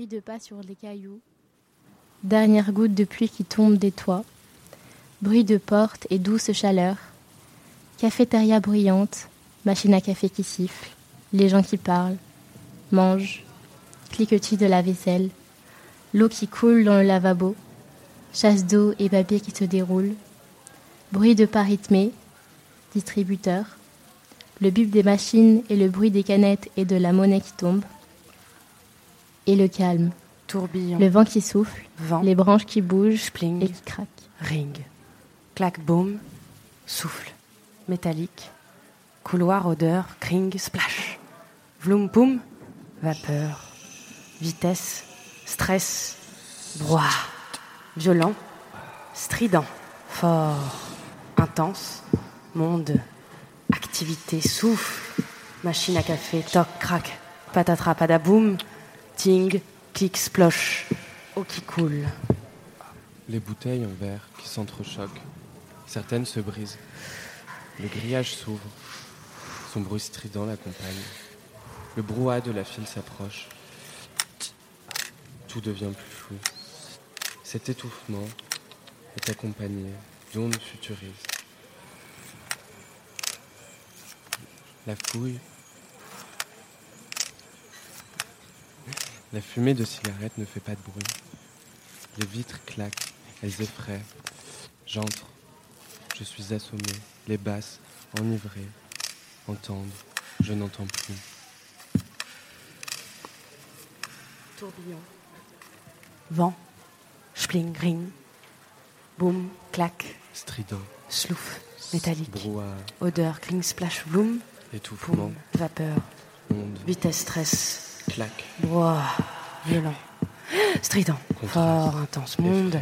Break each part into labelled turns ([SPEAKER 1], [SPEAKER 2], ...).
[SPEAKER 1] Bruit de pas sur les cailloux. Dernière goutte de pluie qui tombe des toits. Bruit de porte et douce chaleur. Cafétéria bruyante. Machine à café qui siffle. Les gens qui parlent. Mangent. Cliquetis de la vaisselle. L'eau qui coule dans le lavabo. Chasse d'eau et papier qui se déroulent. Bruit de pas rythmé. Distributeur. Le bip des machines et le bruit des canettes et de la monnaie qui tombe. Et le calme.
[SPEAKER 2] Tourbillon.
[SPEAKER 1] Le vent qui souffle.
[SPEAKER 2] Vent.
[SPEAKER 1] Les branches qui bougent
[SPEAKER 2] Spling.
[SPEAKER 1] et qui craquent.
[SPEAKER 2] Ring. Clac, boom. Souffle. Métallique. Couloir, odeur. Kring, splash. Vloum, poum. Vapeur. Vitesse. Stress. Brouhaha. Violent. Strident. Fort. Intense. Monde. Activité. Souffle. Machine à café. Toc, crac. Patatra, padaboum. Qui coule.
[SPEAKER 3] Les bouteilles en verre qui s'entrechoquent. Certaines se brisent. Le grillage s'ouvre. Son bruit strident l'accompagne. Le brouhaha de la file s'approche. Tout devient plus flou. Cet étouffement est accompagné d'ondes futuristes. La fouille. La fumée de cigarette ne fait pas de bruit. Les vitres claquent, elles effraient. J'entre, je suis assommé, les basses, enivrées, entendent, je n'entends plus.
[SPEAKER 2] Tourbillon. Vent. Spling, ring. Boum, clac.
[SPEAKER 3] Strident,
[SPEAKER 2] Slouf. Métallique.
[SPEAKER 3] brouhaha,
[SPEAKER 2] Odeur, cling, splash, bloom.
[SPEAKER 3] étouffement.
[SPEAKER 2] Vapeur.
[SPEAKER 3] onde,
[SPEAKER 2] Vitesse, stress.
[SPEAKER 3] Claque,
[SPEAKER 2] Brouhaha. Violent. Strident. Fort, intense. Monde.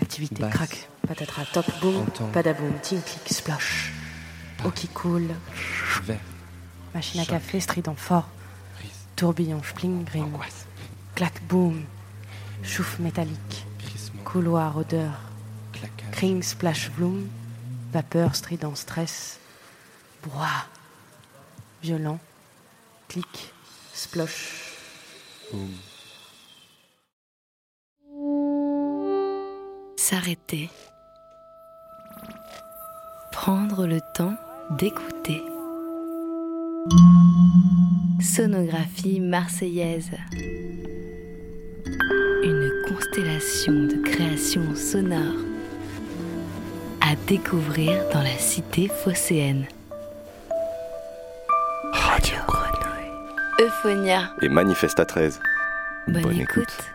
[SPEAKER 2] Activité.
[SPEAKER 3] Basse.
[SPEAKER 2] Crac. Patatras. Toc. Boum.
[SPEAKER 3] Entend.
[SPEAKER 2] Padaboum. Ting, clic, splash. Eau qui coule.
[SPEAKER 3] vert,
[SPEAKER 2] Machine à
[SPEAKER 3] Choc.
[SPEAKER 2] café. Strident. Fort.
[SPEAKER 3] brise,
[SPEAKER 2] Tourbillon. Spling,
[SPEAKER 3] angoisse,
[SPEAKER 2] Clac. Boum. Chouffe métallique. Couloir. Odeur.
[SPEAKER 3] claquage,
[SPEAKER 2] Kring, splash, vloom, vapeur, strident, stress, brouhaha, violent, clic,
[SPEAKER 3] boum.
[SPEAKER 4] S'arrêter. Prendre le temps d'écouter. Sonographie marseillaise. Une constellation de créations sonores à découvrir dans la cité phocéenne.
[SPEAKER 5] Radio.
[SPEAKER 4] Euphonia.
[SPEAKER 5] Et Manifesta 13.
[SPEAKER 4] Bonne, écoute.